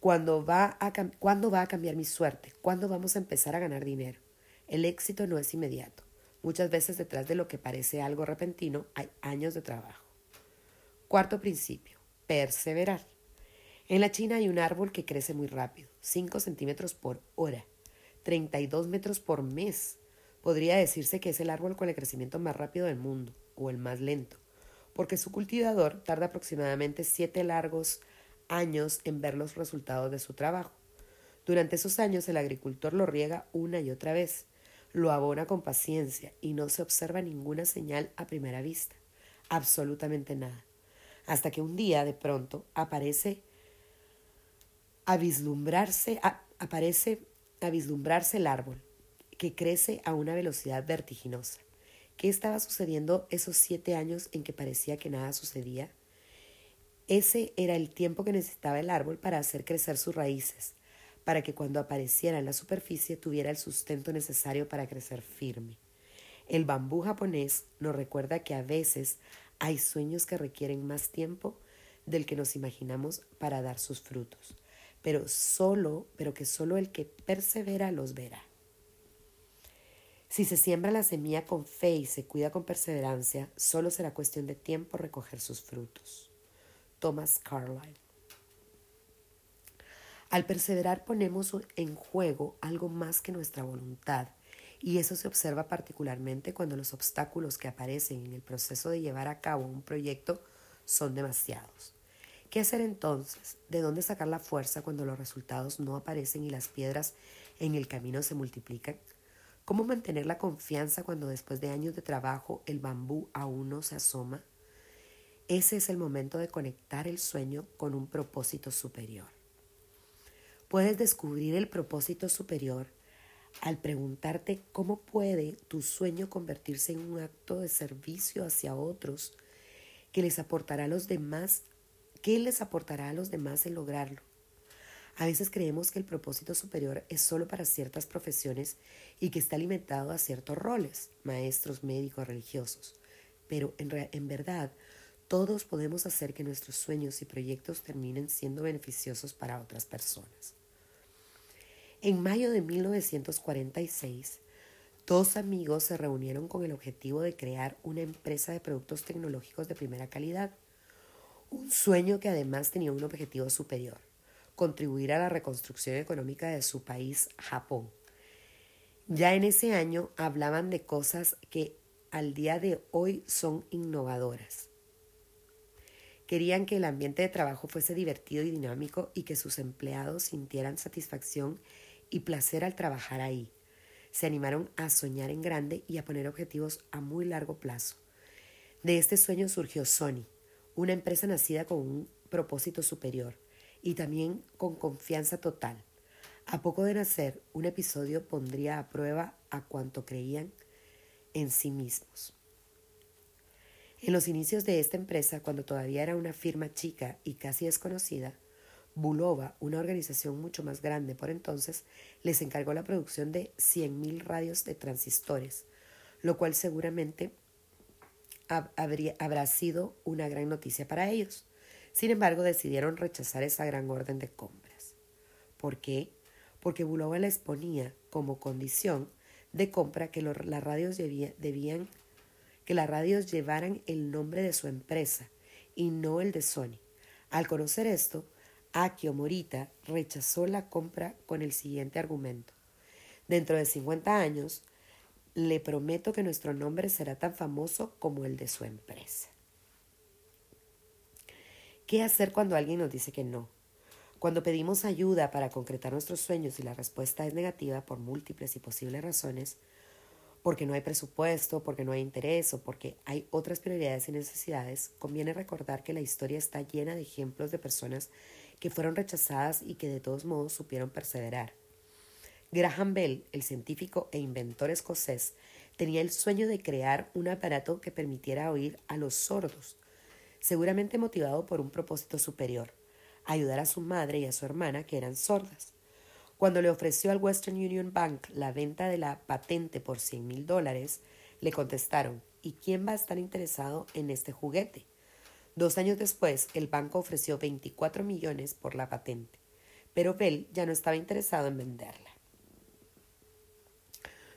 ¿Cuándo va, a, ¿Cuándo va a cambiar mi suerte? ¿Cuándo vamos a empezar a ganar dinero? El éxito no es inmediato. Muchas veces detrás de lo que parece algo repentino hay años de trabajo. Cuarto principio, perseverar. En la China hay un árbol que crece muy rápido, 5 centímetros por hora, 32 metros por mes. Podría decirse que es el árbol con el crecimiento más rápido del mundo, o el más lento, porque su cultivador tarda aproximadamente 7 largos años en ver los resultados de su trabajo. Durante esos años el agricultor lo riega una y otra vez, lo abona con paciencia y no se observa ninguna señal a primera vista, absolutamente nada hasta que un día de pronto aparece a vislumbrarse, aparece a vislumbrarse el árbol, que crece a una velocidad vertiginosa. ¿Qué estaba sucediendo esos siete años en que parecía que nada sucedía? Ese era el tiempo que necesitaba el árbol para hacer crecer sus raíces, para que cuando apareciera en la superficie tuviera el sustento necesario para crecer firme. El bambú japonés nos recuerda que a veces hay sueños que requieren más tiempo del que nos imaginamos para dar sus frutos, pero solo, pero que solo el que persevera los verá. Si se siembra la semilla con fe y se cuida con perseverancia, solo será cuestión de tiempo recoger sus frutos. Thomas Carlyle. Al perseverar ponemos en juego algo más que nuestra voluntad y eso se observa particularmente cuando los obstáculos que aparecen en el proceso de llevar a cabo un proyecto son demasiados. ¿Qué hacer entonces? ¿De dónde sacar la fuerza cuando los resultados no aparecen y las piedras en el camino se multiplican? ¿Cómo mantener la confianza cuando después de años de trabajo el bambú aún no se asoma? Ese es el momento de conectar el sueño con un propósito superior. Puedes descubrir el propósito superior al preguntarte cómo puede tu sueño convertirse en un acto de servicio hacia otros que les aportará los demás, ¿qué les aportará a los demás en lograrlo? A veces creemos que el propósito superior es solo para ciertas profesiones y que está limitado a ciertos roles, maestros, médicos, religiosos. Pero en, en verdad, todos podemos hacer que nuestros sueños y proyectos terminen siendo beneficiosos para otras personas. En mayo de 1946, dos amigos se reunieron con el objetivo de crear una empresa de productos tecnológicos de primera calidad, un sueño que además tenía un objetivo superior, contribuir a la reconstrucción económica de su país, Japón. Ya en ese año hablaban de cosas que al día de hoy son innovadoras. Querían que el ambiente de trabajo fuese divertido y dinámico y que sus empleados sintieran satisfacción y placer al trabajar ahí. Se animaron a soñar en grande y a poner objetivos a muy largo plazo. De este sueño surgió Sony, una empresa nacida con un propósito superior y también con confianza total. A poco de nacer, un episodio pondría a prueba a cuanto creían en sí mismos. En los inicios de esta empresa, cuando todavía era una firma chica y casi desconocida, Bulova, una organización mucho más grande por entonces, les encargó la producción de 100.000 radios de transistores, lo cual seguramente habrá sido una gran noticia para ellos. Sin embargo, decidieron rechazar esa gran orden de compras. ¿Por qué? Porque Bulova les ponía como condición de compra que las radios debían que las radios llevaran el nombre de su empresa y no el de Sony. Al conocer esto, Akio Morita rechazó la compra con el siguiente argumento. Dentro de 50 años, le prometo que nuestro nombre será tan famoso como el de su empresa. ¿Qué hacer cuando alguien nos dice que no? Cuando pedimos ayuda para concretar nuestros sueños y la respuesta es negativa por múltiples y posibles razones, porque no hay presupuesto, porque no hay interés o porque hay otras prioridades y necesidades, conviene recordar que la historia está llena de ejemplos de personas que fueron rechazadas y que de todos modos supieron perseverar. Graham Bell, el científico e inventor escocés, tenía el sueño de crear un aparato que permitiera oír a los sordos, seguramente motivado por un propósito superior, ayudar a su madre y a su hermana que eran sordas. Cuando le ofreció al Western Union Bank la venta de la patente por 100 mil dólares, le contestaron, ¿y quién va a estar interesado en este juguete? Dos años después, el banco ofreció 24 millones por la patente, pero Bell ya no estaba interesado en venderla.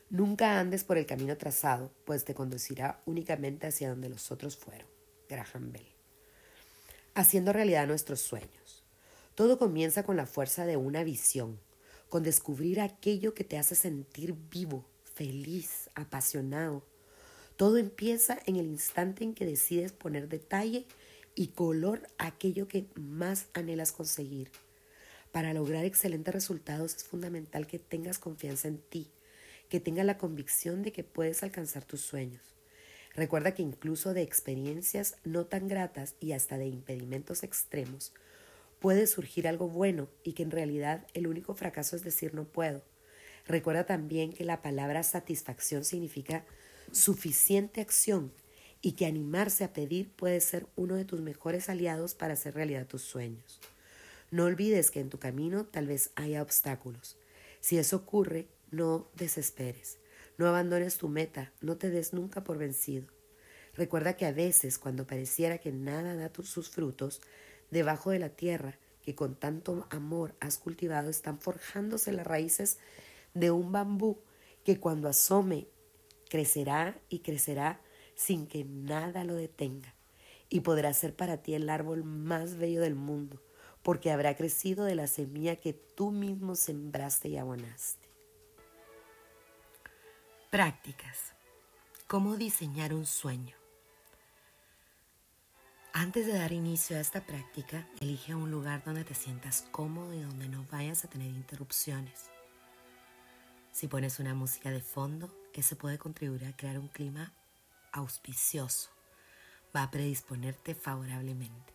Nunca andes por el camino trazado, pues te conducirá únicamente hacia donde los otros fueron. Graham Bell. Haciendo realidad nuestros sueños. Todo comienza con la fuerza de una visión, con descubrir aquello que te hace sentir vivo, feliz, apasionado. Todo empieza en el instante en que decides poner detalle y color a aquello que más anhelas conseguir. Para lograr excelentes resultados es fundamental que tengas confianza en ti, que tengas la convicción de que puedes alcanzar tus sueños. Recuerda que incluso de experiencias no tan gratas y hasta de impedimentos extremos, puede surgir algo bueno y que en realidad el único fracaso es decir no puedo. Recuerda también que la palabra satisfacción significa suficiente acción y que animarse a pedir puede ser uno de tus mejores aliados para hacer realidad tus sueños. No olvides que en tu camino tal vez haya obstáculos. Si eso ocurre, no desesperes. No abandones tu meta, no te des nunca por vencido. Recuerda que a veces, cuando pareciera que nada da sus frutos, debajo de la tierra que con tanto amor has cultivado están forjándose las raíces de un bambú que cuando asome crecerá y crecerá sin que nada lo detenga y podrá ser para ti el árbol más bello del mundo porque habrá crecido de la semilla que tú mismo sembraste y abonaste. Prácticas. ¿Cómo diseñar un sueño? Antes de dar inicio a esta práctica, elige un lugar donde te sientas cómodo y donde no vayas a tener interrupciones. Si pones una música de fondo, eso puede contribuir a crear un clima auspicioso. Va a predisponerte favorablemente.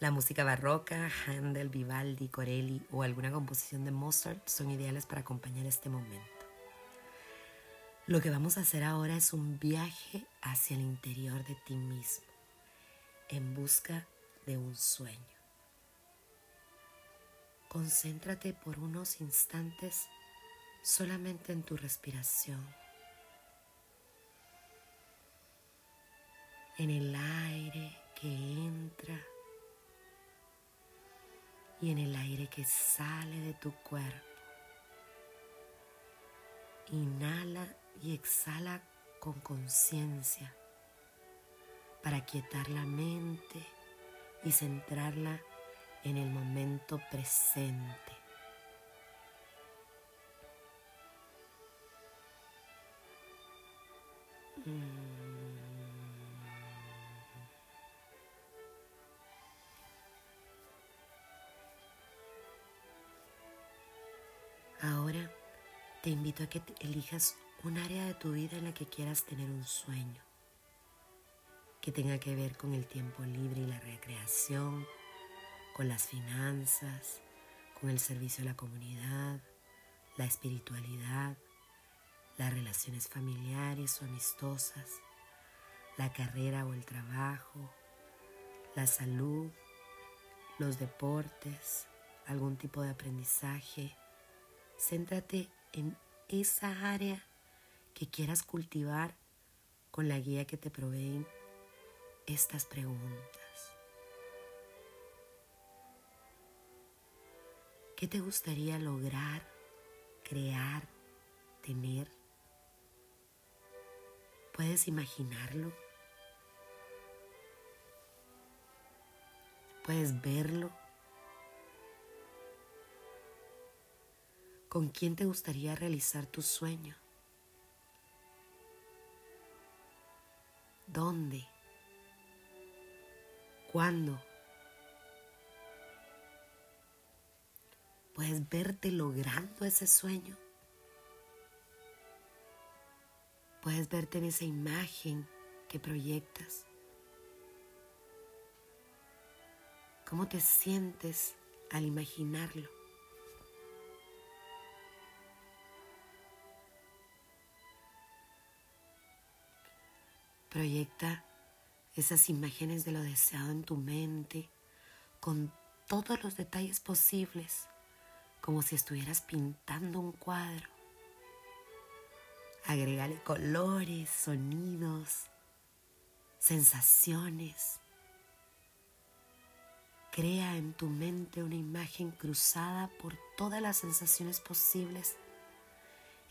La música barroca, Handel, Vivaldi, Corelli o alguna composición de Mozart son ideales para acompañar este momento. Lo que vamos a hacer ahora es un viaje hacia el interior de ti mismo en busca de un sueño. Concéntrate por unos instantes solamente en tu respiración, en el aire que entra y en el aire que sale de tu cuerpo. Inhala y exhala con conciencia para quietar la mente y centrarla en el momento presente. Ahora te invito a que elijas un área de tu vida en la que quieras tener un sueño, que tenga que ver con el tiempo libre y la recreación, con las finanzas, con el servicio a la comunidad, la espiritualidad, las relaciones familiares o amistosas, la carrera o el trabajo, la salud, los deportes, algún tipo de aprendizaje. Céntrate en esa área que quieras cultivar con la guía que te proveen estas preguntas. ¿Qué te gustaría lograr, crear, tener? ¿Puedes imaginarlo? ¿Puedes verlo? ¿Con quién te gustaría realizar tu sueño? ¿Dónde? ¿Cuándo? ¿Puedes verte logrando ese sueño? Puedes verte en esa imagen que proyectas. ¿Cómo te sientes al imaginarlo? Proyecta esas imágenes de lo deseado en tu mente con todos los detalles posibles, como si estuvieras pintando un cuadro. Agrégale colores, sonidos, sensaciones. Crea en tu mente una imagen cruzada por todas las sensaciones posibles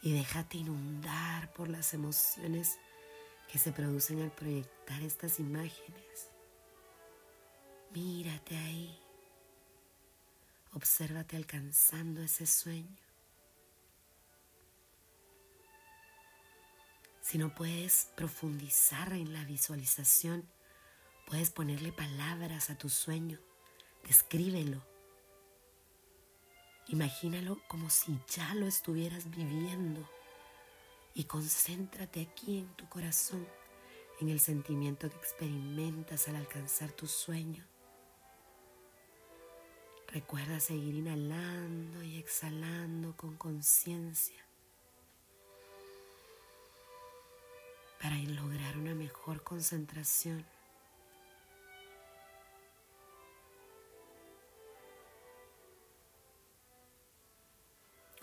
y déjate inundar por las emociones que se producen al proyectar estas imágenes. Mírate ahí. Obsérvate alcanzando ese sueño. Si no puedes profundizar en la visualización, puedes ponerle palabras a tu sueño. Descríbelo. Imagínalo como si ya lo estuvieras viviendo y concéntrate aquí en tu corazón, en el sentimiento que experimentas al alcanzar tu sueño. Recuerda seguir inhalando y exhalando con conciencia. para lograr una mejor concentración.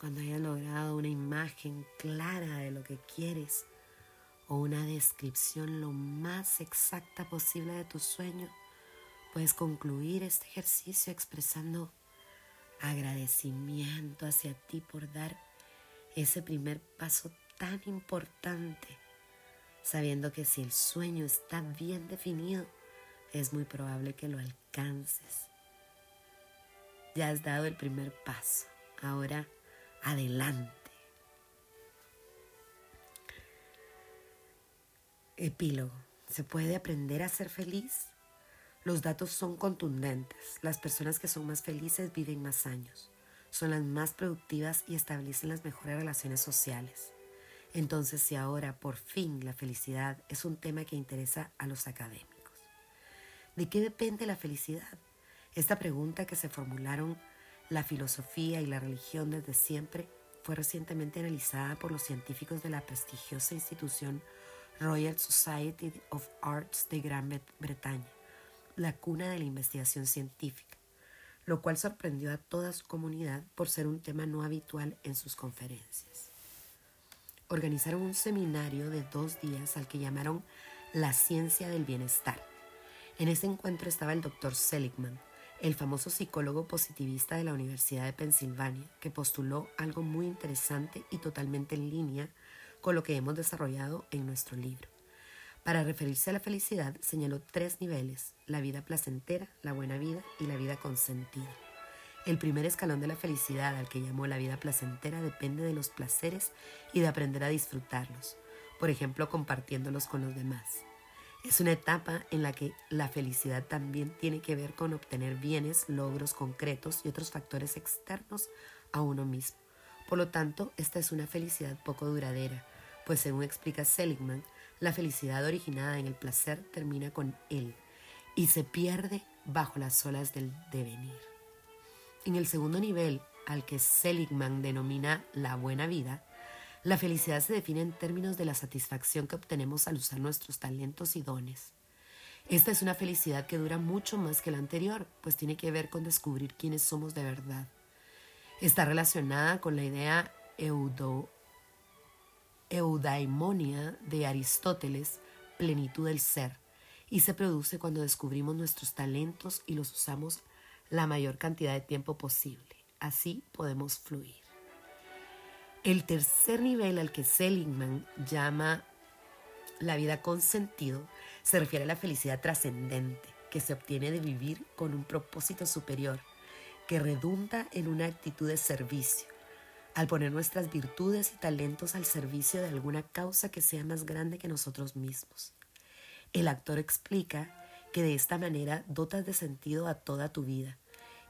Cuando hayas logrado una imagen clara de lo que quieres o una descripción lo más exacta posible de tu sueño, puedes concluir este ejercicio expresando agradecimiento hacia ti por dar ese primer paso tan importante sabiendo que si el sueño está bien definido, es muy probable que lo alcances. Ya has dado el primer paso, ahora adelante. Epílogo. ¿Se puede aprender a ser feliz? Los datos son contundentes. Las personas que son más felices viven más años, son las más productivas y establecen las mejores relaciones sociales. Entonces, si ahora por fin la felicidad es un tema que interesa a los académicos, ¿de qué depende la felicidad? Esta pregunta que se formularon la filosofía y la religión desde siempre fue recientemente analizada por los científicos de la prestigiosa institución Royal Society of Arts de Gran Bretaña, la cuna de la investigación científica, lo cual sorprendió a toda su comunidad por ser un tema no habitual en sus conferencias. Organizaron un seminario de dos días al que llamaron La ciencia del bienestar, En ese encuentro estaba el doctor Seligman, el famoso psicólogo positivista de la Universidad de Pensilvania, que postuló algo muy interesante y totalmente en línea con lo que hemos desarrollado en nuestro libro. Para referirse a la felicidad, señaló tres niveles, la vida placentera, la buena vida y la vida consentida. El primer escalón de la felicidad, al que llamó la vida placentera, depende de los placeres y de aprender a disfrutarlos, por ejemplo, compartiéndolos con los demás. Es una etapa en la que la felicidad también tiene que ver con obtener bienes, logros concretos y otros factores externos a uno mismo. Por lo tanto, esta es una felicidad poco duradera, pues según explica Seligman, la felicidad originada en el placer termina con él y se pierde bajo las olas del devenir. En el segundo nivel, al que Seligman denomina la buena vida, la felicidad se define en términos de la satisfacción que obtenemos al usar nuestros talentos y dones. Esta es una felicidad que dura mucho más que la anterior, pues tiene que ver con descubrir quiénes somos de verdad. Está relacionada con la idea eudo, eudaimonia de Aristóteles, plenitud del ser, y se produce cuando descubrimos nuestros talentos y los usamos la mayor cantidad de tiempo posible. Así podemos fluir. El tercer nivel al que Seligman llama la vida con sentido se refiere a la felicidad trascendente que se obtiene de vivir con un propósito superior que redunda en una actitud de servicio, al poner nuestras virtudes y talentos al servicio de alguna causa que sea más grande que nosotros mismos. El actor explica que de esta manera dotas de sentido a toda tu vida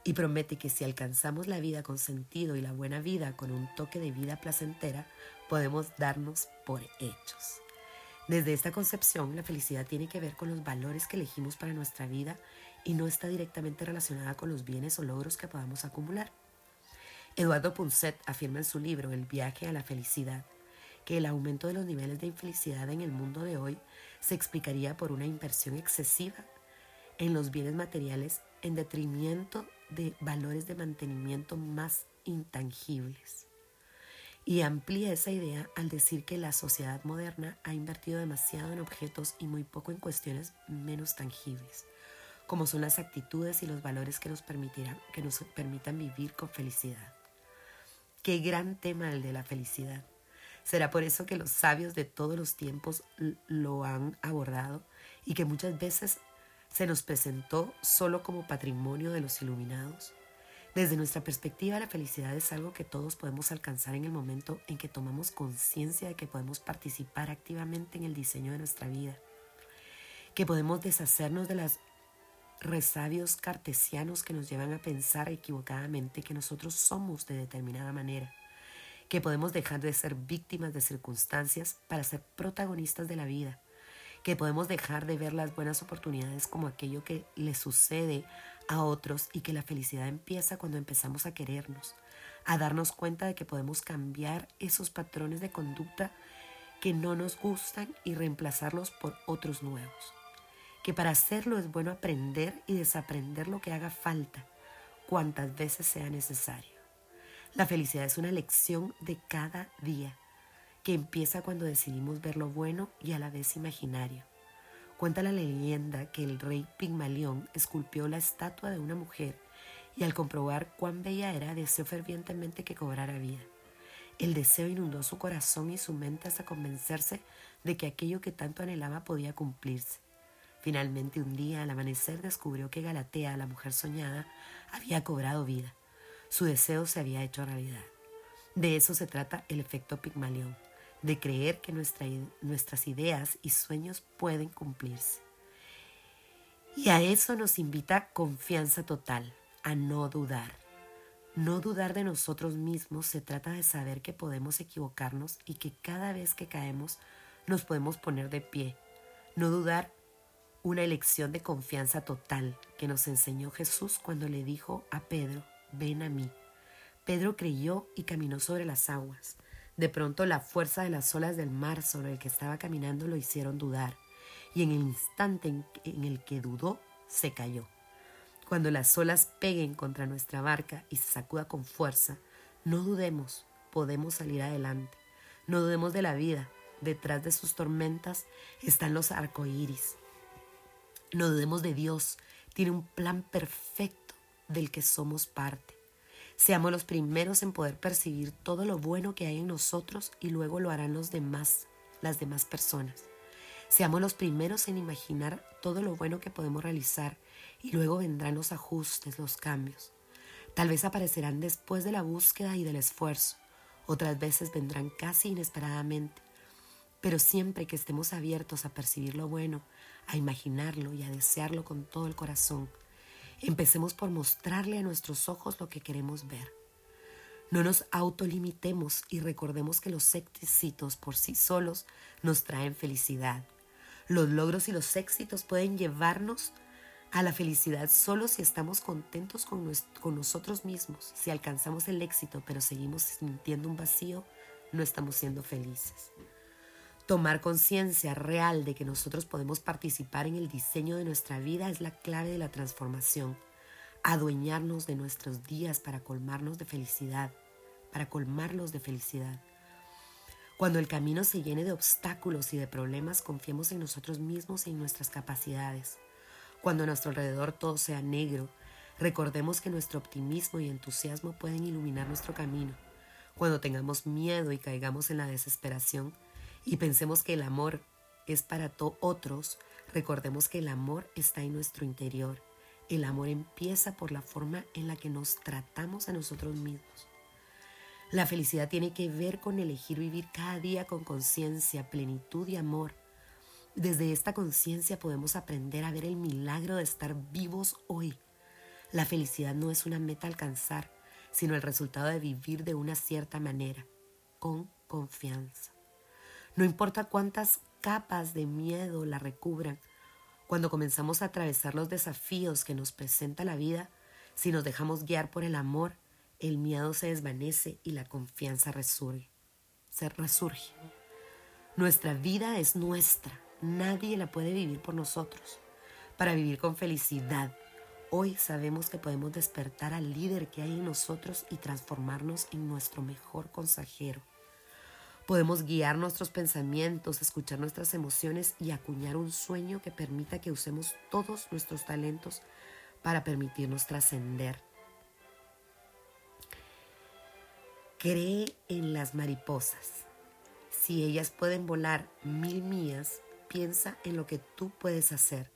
y promete que si alcanzamos la vida con sentido y la buena vida con un toque de vida placentera, podemos darnos por hechos. Desde esta concepción, la felicidad tiene que ver con los valores que elegimos para nuestra vida y no está directamente relacionada con los bienes o logros que podamos acumular. Eduardo Punset afirma en su libro El viaje a la felicidad que el aumento de los niveles de infelicidad en el mundo de hoy se explicaría por una inversión excesiva en los bienes materiales en detrimento de valores de mantenimiento más intangibles. Y amplía esa idea al decir que la sociedad moderna ha invertido demasiado en objetos y muy poco en cuestiones menos tangibles, como son las actitudes y los valores que nos, permitirán, que nos permitan vivir con felicidad. Qué gran tema el de la felicidad. Será por eso que los sabios de todos los tiempos lo han abordado y que muchas veces se nos presentó solo como patrimonio de los iluminados. Desde nuestra perspectiva, la felicidad es algo que todos podemos alcanzar en el momento en que tomamos conciencia de que podemos participar activamente en el diseño de nuestra vida, que podemos deshacernos de los resabios cartesianos que nos llevan a pensar equivocadamente que nosotros somos de determinada manera, que podemos dejar de ser víctimas de circunstancias para ser protagonistas de la vida, que podemos dejar de ver las buenas oportunidades como aquello que le sucede a otros y que la felicidad empieza cuando empezamos a querernos, a darnos cuenta de que podemos cambiar esos patrones de conducta que no nos gustan y reemplazarlos por otros nuevos. Que para hacerlo es bueno aprender y desaprender lo que haga falta, cuantas veces sea necesario. La felicidad es una lección de cada día que empieza cuando decidimos ver lo bueno y a la vez imaginario. Cuenta la leyenda que el rey Pigmalión esculpió la estatua de una mujer y al comprobar cuán bella era deseó fervientemente que cobrara vida. El deseo inundó su corazón y su mente hasta convencerse de que aquello que tanto anhelaba podía cumplirse. Finalmente un día al amanecer descubrió que Galatea, la mujer soñada, había cobrado vida. Su deseo se había hecho realidad. De eso se trata el efecto Pigmalión de creer que nuestras ideas y sueños pueden cumplirse. Y a eso nos invita confianza total, a no dudar. No dudar de nosotros mismos se trata de saber que podemos equivocarnos y que cada vez que caemos nos podemos poner de pie. No dudar una elección de confianza total que nos enseñó Jesús cuando le dijo a Pedro, ven a mí. Pedro creyó y caminó sobre las aguas. De pronto la fuerza de las olas del mar sobre el que estaba caminando lo hicieron dudar, y en el instante en, el que dudó, se cayó. Cuando las olas peguen contra nuestra barca y se sacuda con fuerza, no dudemos, podemos salir adelante. No dudemos de la vida, detrás de sus tormentas están los arcoíris. No dudemos de Dios, tiene un plan perfecto del que somos parte. Seamos los primeros en poder percibir todo lo bueno que hay en nosotros y luego lo harán los demás, las demás personas. Seamos los primeros en imaginar todo lo bueno que podemos realizar y luego vendrán los ajustes, los cambios. Tal vez aparecerán después de la búsqueda y del esfuerzo, otras veces vendrán casi inesperadamente, pero siempre que estemos abiertos a percibir lo bueno, a imaginarlo y a desearlo con todo el corazón, empecemos por mostrarle a nuestros ojos lo que queremos ver. No nos autolimitemos y recordemos que los éxitos por sí solos nos traen felicidad. Los logros y los éxitos pueden llevarnos a la felicidad solo si estamos contentos con, con, nosotros mismos. Si alcanzamos el éxito pero seguimos sintiendo un vacío, no estamos siendo felices. Tomar conciencia real de que nosotros podemos participar en el diseño de nuestra vida es la clave de la transformación. Adueñarnos de nuestros días para colmarnos de felicidad, para colmarlos de felicidad. Cuando el camino se llene de obstáculos y de problemas, confiemos en nosotros mismos y en nuestras capacidades. Cuando a nuestro alrededor todo sea negro, recordemos que nuestro optimismo y entusiasmo pueden iluminar nuestro camino. Cuando tengamos miedo y caigamos en la desesperación y pensemos que el amor es para otros, recordemos que el amor está en nuestro interior. El amor empieza por la forma en la que nos tratamos a nosotros mismos. La felicidad tiene que ver con elegir vivir cada día con conciencia, plenitud y amor desde esta conciencia podemos aprender a ver el milagro de estar vivos hoy. La felicidad no es una meta alcanzar, sino el resultado de vivir de una cierta manera, con confianza. No importa cuántas capas de miedo la recubran, cuando comenzamos a atravesar los desafíos que nos presenta la vida, si nos dejamos guiar por el amor, el miedo se desvanece y la confianza resurge. Se resurge. Nuestra vida es nuestra Nadie la puede vivir por nosotros. Para vivir con felicidad, hoy sabemos que podemos despertar al líder que hay en nosotros y transformarnos en nuestro mejor consejero. Podemos guiar nuestros pensamientos, escuchar nuestras emociones y acuñar un sueño que permita que usemos todos nuestros talentos para permitirnos trascender. Cree en las mariposas. Si ellas pueden volar mil millas, piensa en lo que tú puedes hacer.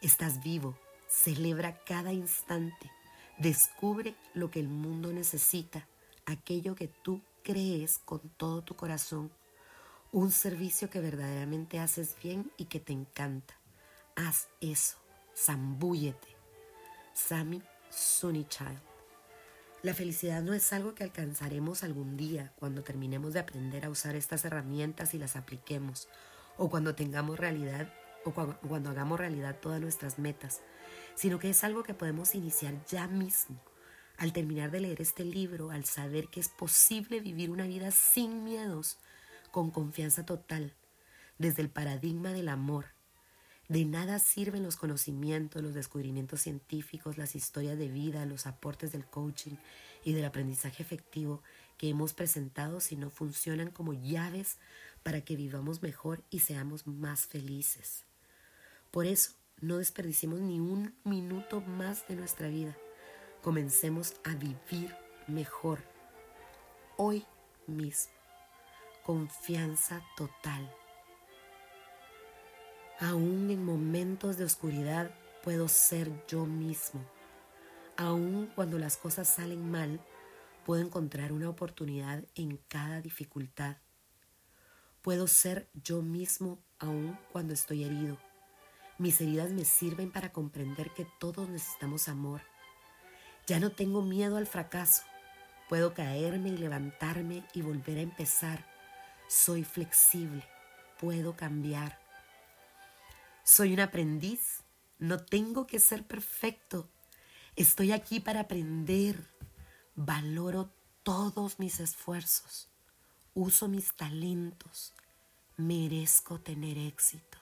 Estás vivo, celebra cada instante, descubre lo que el mundo necesita, aquello que tú crees con todo tu corazón, un servicio que verdaderamente haces bien y que te encanta. Haz eso, zambúllete. Sammy Child. La felicidad no es algo que alcanzaremos algún día cuando terminemos de aprender a usar estas herramientas y las apliquemos o cuando tengamos realidad o cuando, hagamos realidad todas nuestras metas, sino que es algo que podemos iniciar ya mismo. Al terminar de leer este libro, al saber que es posible vivir una vida sin miedos, con confianza total, desde el paradigma del amor. De nada sirven los conocimientos, los descubrimientos científicos, las historias de vida, los aportes del coaching y del aprendizaje efectivo que hemos presentado si no funcionan como llaves para que vivamos mejor y seamos más felices. Por eso, no desperdicemos ni un minuto más de nuestra vida. Comencemos a vivir mejor hoy mismo. Confianza total. Aún en momentos de oscuridad puedo ser yo mismo. Aún cuando las cosas salen mal, puedo encontrar una oportunidad en cada dificultad. Puedo ser yo mismo aún cuando estoy herido. Mis heridas me sirven para comprender que todos necesitamos amor. Ya no tengo miedo al fracaso. Puedo caerme y levantarme y volver a empezar. Soy flexible. Puedo cambiar. Soy un aprendiz. No tengo que ser perfecto. Estoy aquí para aprender. Valoro todos mis esfuerzos uso mis talentos, merezco tener éxito.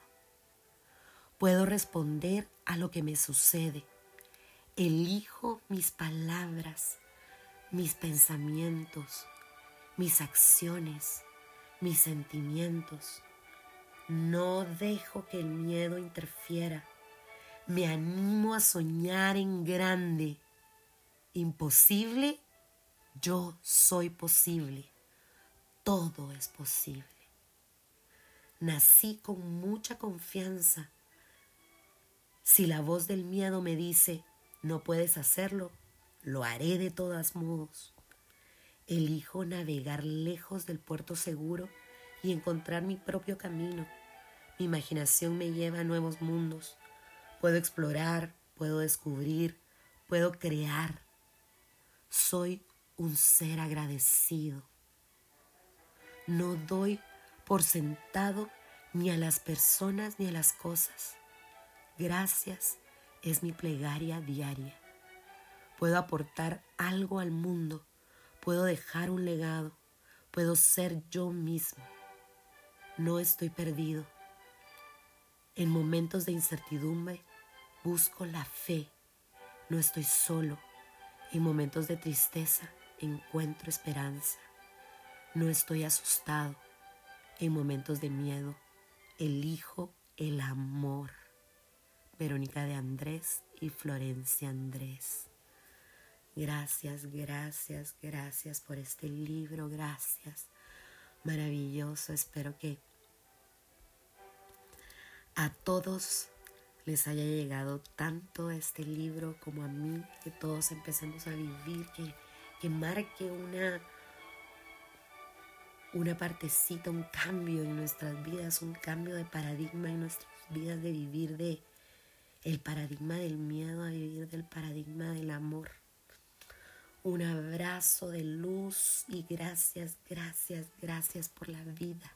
Puedo responder a lo que me sucede. Elijo mis palabras, mis pensamientos, mis acciones, mis sentimientos. No dejo que el miedo interfiera. Me animo a soñar en grande. Imposible, yo soy posible. Todo es posible. Nací con mucha confianza. Si la voz del miedo me dice, no puedes hacerlo, lo haré de todas modos. Elijo navegar lejos del puerto seguro y encontrar mi propio camino. Mi imaginación me lleva a nuevos mundos. Puedo explorar, puedo descubrir, puedo crear. Soy un ser agradecido. No doy por sentado ni a las personas ni a las cosas. Gracias es mi plegaria diaria. Puedo aportar algo al mundo, puedo dejar un legado, puedo ser yo mismo. No estoy perdido. En momentos de incertidumbre busco la fe. No estoy solo. En momentos de tristeza encuentro esperanza. No estoy asustado. En momentos de miedo elijo el amor. Verónica de Andrés y Florencia Andrés. Gracias, gracias, gracias por este libro, gracias. Maravilloso, espero que a todos les haya llegado tanto este libro como a mí, que todos empecemos a vivir, que, que marque una, una partecita, un cambio en nuestras vidas, un cambio de paradigma en nuestras vidas, de vivir de el paradigma del miedo a vivir del paradigma del amor. Un abrazo de luz y gracias, gracias, gracias por la vida.